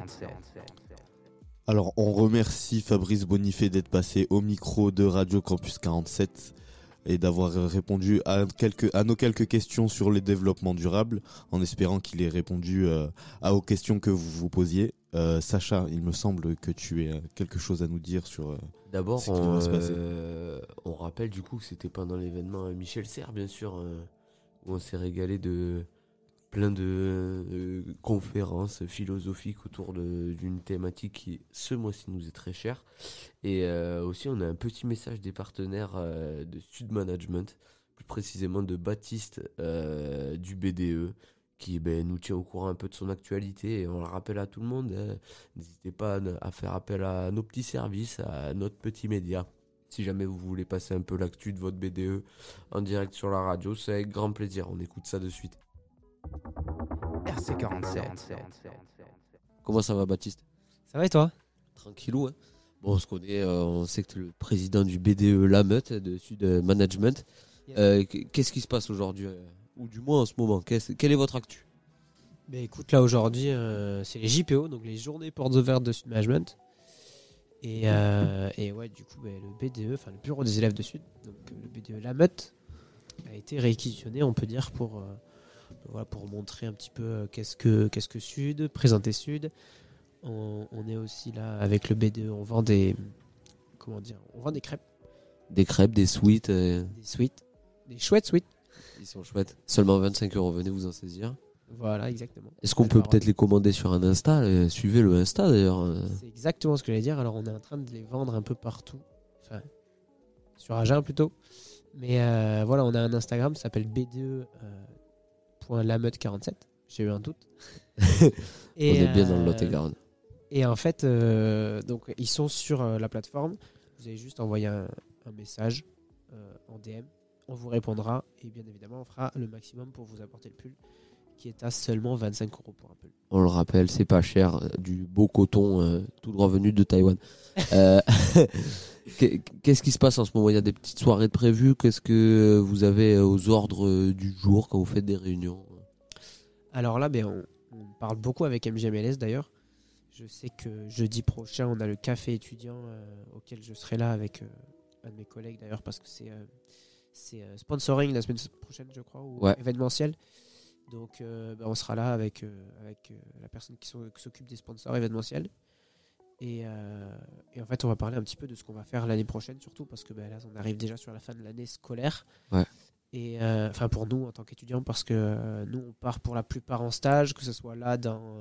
[SPEAKER 2] Alors, on remercie Fabrice Bonifay d'être passé au micro de Radio Campus 47 et d'avoir euh, répondu à, quelques, à nos quelques questions sur les développements durables, en espérant qu'il ait répondu euh, à, aux questions que vous vous posiez. Euh, Sacha, il me semble que tu as quelque chose à nous dire sur euh,
[SPEAKER 1] D'abord,
[SPEAKER 2] ce qui
[SPEAKER 1] on,
[SPEAKER 2] va se passer.
[SPEAKER 1] euh, on rappelle du coup que c'était pendant l'événement euh, Michel Serres, bien sûr, euh, où on s'est régalé de plein de euh, conférences philosophiques autour d'une thématique qui, ce mois-ci, nous est très chère. Et euh, aussi, on a un petit message des partenaires euh, de Sud Management, plus précisément de Baptiste du BDE, qui ben, nous tient au courant un peu de son actualité. Et on le rappelle à tout le monde, hein, n'hésitez pas à faire appel à nos petits services, à notre petit média. Si jamais vous voulez passer un peu l'actu de votre BDE en direct sur la radio, c'est avec grand plaisir. On écoute ça de suite.
[SPEAKER 7] RC47.
[SPEAKER 1] Comment ça va, Baptiste?
[SPEAKER 28] Ça va et toi?
[SPEAKER 1] Tranquillou, hein Bon, on se connaît, euh, on sait que tu es le président du BDE Lameute de Sud Management. Euh, qu- Qu'est-ce qui se passe aujourd'hui euh, Ou du moins en ce moment? Qu'est-ce- Quelle est votre actu?
[SPEAKER 28] Ben écoute, là aujourd'hui, euh, c'est les JPO, donc les journées portes ouvertes de Sud Management. Et, euh, et ouais, du coup, ben, le BDE, enfin le bureau des élèves de Sud, donc le BDE La Meute, a été réquisitionné, on peut dire, pour, euh, voilà, pour montrer un petit peu euh, qu'est-ce que, qu'est-ce que Sud, présenter Sud. On, on est aussi là avec le BDE, on vend des. Comment dire On vend des crêpes,
[SPEAKER 1] Des crêpes, des sweets euh,
[SPEAKER 28] des sweets, des chouettes sweets.
[SPEAKER 1] Ils sont chouettes. Seulement 25 euros, venez vous en saisir.
[SPEAKER 28] Voilà, exactement.
[SPEAKER 1] Est-ce qu'on peut peut-être les commander sur un Insta euh, Suivez le Insta d'ailleurs.
[SPEAKER 28] C'est exactement ce que j'allais dire. Alors, on est en train de les vendre un peu partout. Enfin, sur Agen plutôt. Mais euh, voilà, on a un Instagram qui s'appelle bde.lameute47. J'ai eu un doute.
[SPEAKER 1] On est bien dans le
[SPEAKER 28] euh,
[SPEAKER 1] Lot-et-Garonne.
[SPEAKER 28] Et en fait, euh, donc, ils sont sur euh, la plateforme. Vous avez juste envoyé un, un message en DM. On vous répondra. Et bien évidemment, on fera le maximum pour vous apporter le pull qui est à seulement 25 euros pour un pull.
[SPEAKER 1] On le rappelle, c'est pas cher, euh, du beau coton euh, tout droit venu de Taïwan. Euh, qu'est- Qu'est-ce qui se passe en ce moment? Il y a des petites soirées de prévues? Qu'est-ce que vous avez aux ordres du jour quand vous faites des réunions?
[SPEAKER 28] Alors là, ben, on, on parle beaucoup avec MGMLS d'ailleurs. Je sais que jeudi prochain, on a le café étudiant euh, auquel je serai là avec un de mes collègues d'ailleurs parce que c'est c'est, sponsoring la semaine prochaine, je crois, ou
[SPEAKER 1] Ouais.
[SPEAKER 28] événementiel. Donc euh, ben, on sera là avec, euh, avec euh, la personne qui s'o- qui s'occupe des sponsors événementiels. Et, et en fait, on va parler un petit peu de ce qu'on va faire l'année prochaine, surtout parce que ben, là, on arrive déjà sur la fin de l'année scolaire.
[SPEAKER 1] Ouais.
[SPEAKER 28] Et enfin pour nous en tant qu'étudiants, parce que nous on part pour la plupart en stage, que ce soit là dans,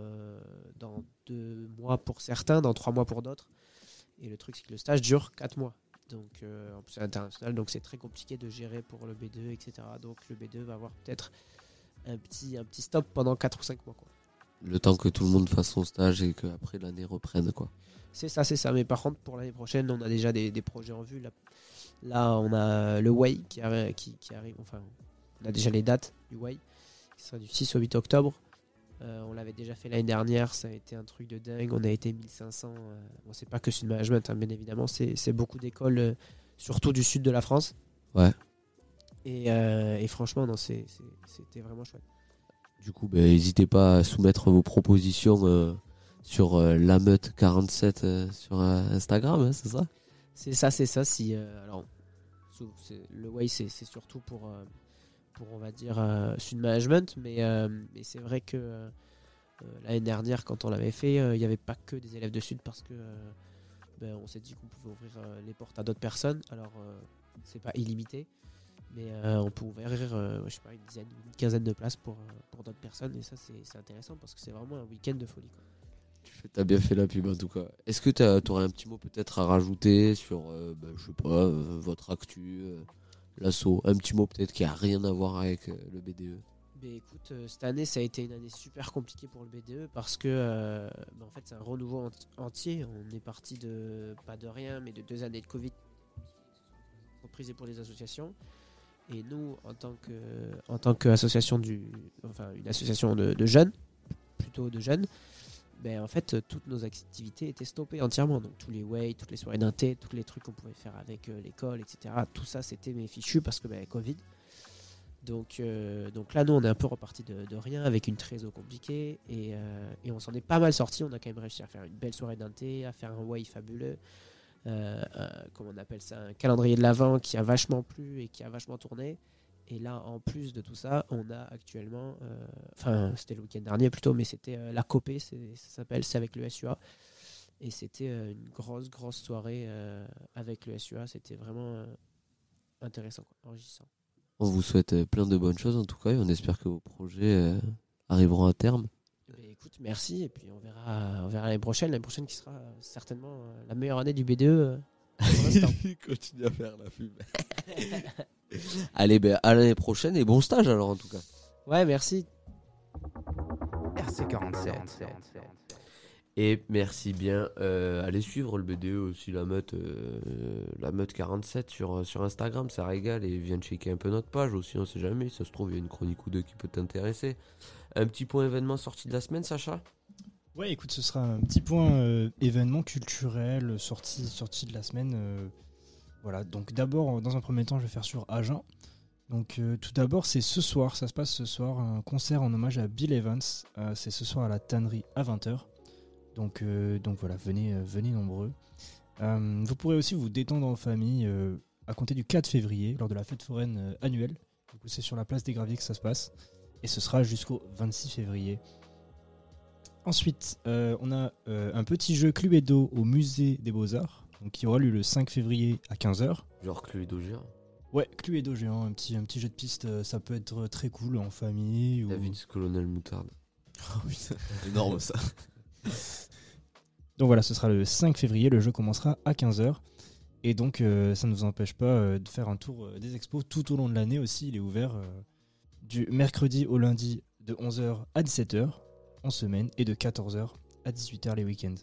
[SPEAKER 28] dans deux mois pour certains, dans trois mois pour d'autres. Et le truc c'est que le stage dure quatre mois. Donc en plus c'est international, donc c'est très compliqué de gérer pour le B2, etc. Donc le B2 va avoir peut-être un petit, un petit stop pendant 4 ou 5 mois. Quoi.
[SPEAKER 1] Le temps que tout le monde fasse son stage et qu'après l'année reprenne. quoi.
[SPEAKER 28] C'est ça, c'est ça. Mais par contre, pour l'année prochaine, on a déjà des, des projets en vue. Là, là, on a le Way qui, arri- qui, qui arrive. Enfin, on a déjà les dates du Way, qui sera du 6 au 8 octobre. Euh, on l'avait déjà fait l'année dernière, ça a été un truc de dingue. On a été 1500. Euh, bon, c'est pas que Sud Management, hein, bien évidemment. C'est c'est beaucoup d'écoles, euh, surtout du sud de la France.
[SPEAKER 1] Ouais.
[SPEAKER 28] Et, euh, et franchement, non, c'est- c'est- c'était vraiment chouette.
[SPEAKER 1] Du coup, ben, n'hésitez pas à soumettre vos propositions euh, sur euh, lameute47 euh, sur Instagram, hein, c'est ça?
[SPEAKER 28] C'est ça, c'est ça. Si, alors, c'est- le way, c'est c'est surtout pour, pour, on va dire, Sud Management, mais, mais c'est vrai que l'année dernière, quand on l'avait fait, il n'y avait pas que des élèves de Sud parce que ben, on s'est dit qu'on pouvait ouvrir les portes à d'autres personnes. Alors, c'est pas illimité, mais euh, on peut ouvrir, euh, je sais pas, une dizaine, une quinzaine de places pour, euh, pour d'autres personnes, et ça, c'est intéressant parce que c'est vraiment un week-end de folie. quoi.
[SPEAKER 1] T'as bien fait la pub en tout cas. Est-ce que tu aurais un petit mot peut-être à rajouter sur, euh, ben, je sais pas, votre actu, l'assaut Un petit mot peut-être qui a rien à voir avec le BDE
[SPEAKER 28] Mais écoute, euh, cette année, ça a été une année super compliquée pour le BDE parce que, euh, bah, en fait, c'est un renouveau ent- entier. On est parti de pas de rien, mais de deux années de Covid, entreprises et pour les associations. Et nous, en tant que, en tant qu'association du, enfin, une association de, jeunes, plutôt de jeunes, ben, en fait, toutes nos activités étaient stoppées entièrement. Donc, tous les way, toutes les soirées d'inté, tous les trucs qu'on pouvait faire avec euh, l'école, etc. Tout ça, c'était mes fichus parce que, ben, Covid. Donc, euh, donc là, nous, on est un peu reparti de, rien avec une trésor compliquée et, euh, et on s'en est pas mal sorti. On a quand même réussi à faire une belle soirée d'inté, à faire un way fabuleux, euh, comment on appelle ça, un calendrier de l'avant qui a vachement plu et qui a vachement tourné. Et là, en plus de tout ça, on a actuellement, euh, enfin, c'était le week-end dernier plutôt, mais c'était euh, la Copée, ça s'appelle, c'est avec le SUA. Et c'était euh, une grosse, grosse soirée avec le SUA. C'était vraiment intéressant, quoi, enrichissant.
[SPEAKER 1] On vous souhaite plein de bonnes choses en tout cas et on espère que vos projets arriveront à terme.
[SPEAKER 28] Ben, écoute, merci. Et puis on verra, on verra l'année prochaine. L'année prochaine qui sera euh, certainement euh, la meilleure année du BDE. euh.
[SPEAKER 1] Continue à faire la pub. Allez, ben, à l'année prochaine et bon stage alors en tout cas.
[SPEAKER 28] Ouais, merci.
[SPEAKER 7] RC47.
[SPEAKER 1] Et merci bien. Euh, allez suivre le BDE aussi, la meute, euh, la meute 47 sur, sur Instagram, ça régale. Et viens checker un peu notre page aussi, on sait jamais. Ça se trouve, il y a une chronique ou deux qui peut t'intéresser. Un petit point événement sorti de la semaine, Sacha?
[SPEAKER 3] Ouais, écoute, ce sera un petit point euh, événement culturel sorti, de la semaine. euh, voilà, donc d'abord, dans un premier temps, je vais faire sur Agen. Donc euh, tout d'abord, c'est ce soir, ça se passe ce soir, un concert en hommage à Bill Evans. Euh, c'est ce soir à la tannerie à 20h. Donc, euh, donc voilà, venez, euh, venez nombreux. Euh, vous pourrez aussi vous détendre en famille euh, à compter du 4 février lors de la fête foraine euh, annuelle. C'est sur la place des Graviers que ça se passe. Et ce sera jusqu'au 26 février. Ensuite, euh, on a euh, un petit jeu Cluedo au musée des Beaux-Arts, donc qui aura lieu le 5 février à 15h.
[SPEAKER 1] Genre Cluedo géant.
[SPEAKER 3] Ouais, Cluedo géant, un petit, un petit jeu de piste, euh, ça peut être très cool en famille. Ou...
[SPEAKER 1] David Colonel Moutarde.
[SPEAKER 2] Oh putain, énorme ça.
[SPEAKER 3] Donc voilà, ce sera le 5 février, le jeu commencera à 15h. Et donc, euh, ça ne vous empêche pas de faire un tour des expos tout au long de l'année aussi. Il est ouvert du mercredi au lundi de 11h à 17h en semaine et de 14h à 18h les week-ends.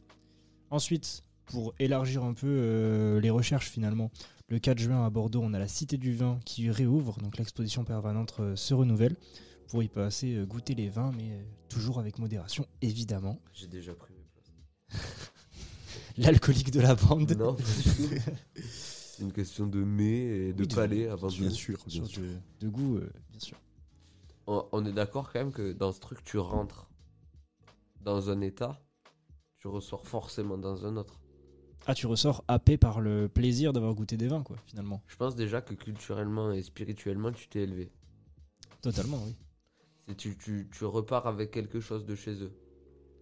[SPEAKER 3] Ensuite, pour élargir un peu euh, les recherches finalement, le 4 juin à Bordeaux, on a la Cité du Vin qui réouvre, donc l'exposition permanente euh, se renouvelle pour y passer euh, goûter les vins, mais toujours avec modération évidemment.
[SPEAKER 1] J'ai déjà pris mes places.
[SPEAKER 3] L'alcoolique de la bande.
[SPEAKER 1] Non. C'est une question de mets et de
[SPEAKER 3] Oui,
[SPEAKER 1] palais avant
[SPEAKER 3] bien sûr, bien sûr. De- de goût, bien sûr.
[SPEAKER 1] On, on est d'accord quand même que dans ce truc, tu rentres dans un état, tu ressors forcément dans un autre.
[SPEAKER 3] Ah, tu ressors happé par le plaisir d'avoir goûté des vins, quoi, finalement.
[SPEAKER 1] Je pense déjà que culturellement et spirituellement, tu t'es élevé.
[SPEAKER 3] Totalement, oui.
[SPEAKER 1] C'est tu, tu, tu repars avec quelque chose de chez eux,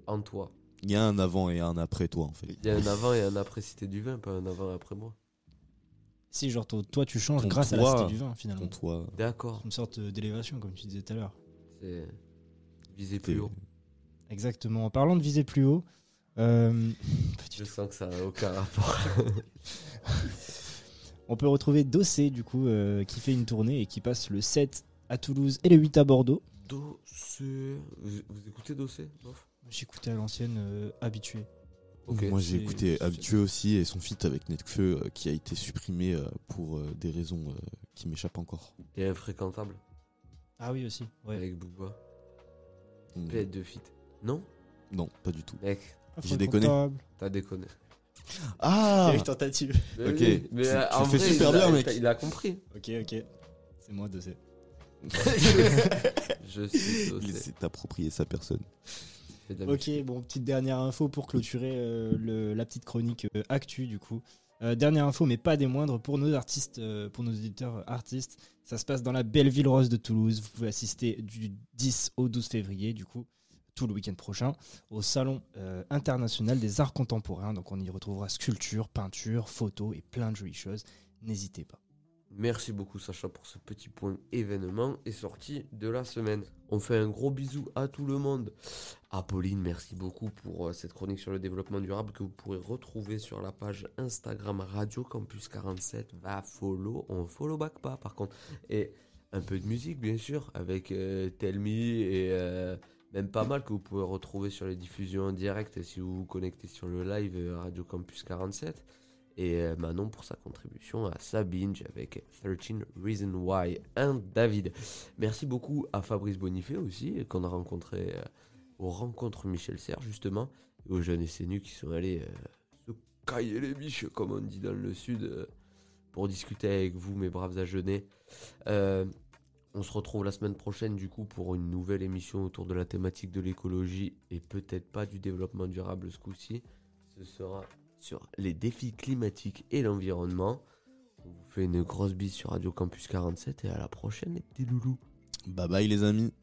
[SPEAKER 1] en toi.
[SPEAKER 2] Il y a un avant et un après toi en fait.
[SPEAKER 1] Il y a un avant et un après Cité du Vin, pas un avant et après moi.
[SPEAKER 3] Si, genre, toi, toi, tu changes
[SPEAKER 2] Ton
[SPEAKER 3] grâce à la Cité du Vin, finalement.
[SPEAKER 2] ton.
[SPEAKER 1] D'accord.
[SPEAKER 3] Une sorte euh, d'élévation, comme tu disais tout à l'heure.
[SPEAKER 1] C'est viser plus haut.
[SPEAKER 3] Exactement. En parlant de viser plus haut, euh,
[SPEAKER 1] Je sens que ça n'a aucun rapport.
[SPEAKER 3] on peut retrouver Dossé, du coup, euh, qui fait une tournée et qui passe le 7 à Toulouse et le 8 à Bordeaux.
[SPEAKER 1] Dossé. Vous, vous écoutez Dossé
[SPEAKER 3] J'écoutais à l'ancienne euh, habitué.
[SPEAKER 2] Moi j'ai écouté Habitué aussi et son feat avec Netfeu euh, qui a été supprimé euh, pour euh, des raisons euh, qui m'échappent encore.
[SPEAKER 1] Et infréquentable.
[SPEAKER 3] Ah oui, aussi. Ouais.
[SPEAKER 1] Avec Booba.
[SPEAKER 2] Mm.
[SPEAKER 1] Peut-être de fit. Non?
[SPEAKER 2] Non, pas du tout.
[SPEAKER 1] Mec.
[SPEAKER 2] J'ai déconné.
[SPEAKER 1] T'as déconné.
[SPEAKER 2] Ah
[SPEAKER 3] Il y a eu tentative.
[SPEAKER 1] Mais
[SPEAKER 2] Ok.
[SPEAKER 1] mais
[SPEAKER 2] Tu-
[SPEAKER 1] euh,
[SPEAKER 2] tu
[SPEAKER 1] en
[SPEAKER 2] le fais
[SPEAKER 1] vrai,
[SPEAKER 2] super
[SPEAKER 1] il a-
[SPEAKER 2] bien, mec.
[SPEAKER 1] Il a compris.
[SPEAKER 3] Ok, ok. C'est moi, de
[SPEAKER 1] Je suis
[SPEAKER 2] Il s'est approprié sa personne.
[SPEAKER 3] Ok, bon, petite dernière info pour clôturer euh, la petite chronique euh, actu du coup. Euh, dernière info, mais pas des moindres, pour nos artistes, euh, pour nos éditeurs artistes, ça se passe dans la belle ville rose de Toulouse. Vous pouvez assister du 10 au 12 février, du coup, tout le week-end prochain, au Salon international des arts contemporains. Donc on y retrouvera sculpture, peinture, photos et plein de jolies choses. N'hésitez pas.
[SPEAKER 1] Merci beaucoup Sacha pour ce petit point événement et sortie de la semaine. On fait un gros bisou à tout le monde. Apolline, merci beaucoup pour euh, cette chronique sur le développement durable que vous pourrez retrouver sur la page Instagram Radio Campus 47. Va follow, on follow back pas par contre. Et un peu de musique bien sûr avec euh, Tell Me et euh, même pas mal que vous pouvez retrouver sur les diffusions en direct si vous vous connectez sur le live euh, Radio Campus 47 et euh, Manon pour sa contribution à Sabine avec 13 Reasons Why and David. Merci beaucoup à Fabrice Bonifay aussi qu'on a rencontré euh, aux rencontres Michel Serre justement aux jeunes SNU qui sont allés euh, se cailler les biches comme on dit dans le sud pour discuter avec vous mes braves agenais. On se retrouve la semaine prochaine du coup pour une nouvelle émission autour de la thématique de l'écologie et peut-être pas du développement durable ce coup-ci. Ce sera sur les défis climatiques et l'environnement. On vous fait une grosse bise sur Radio Campus 47 et à la prochaine les petits loulous.
[SPEAKER 2] Bye bye les amis.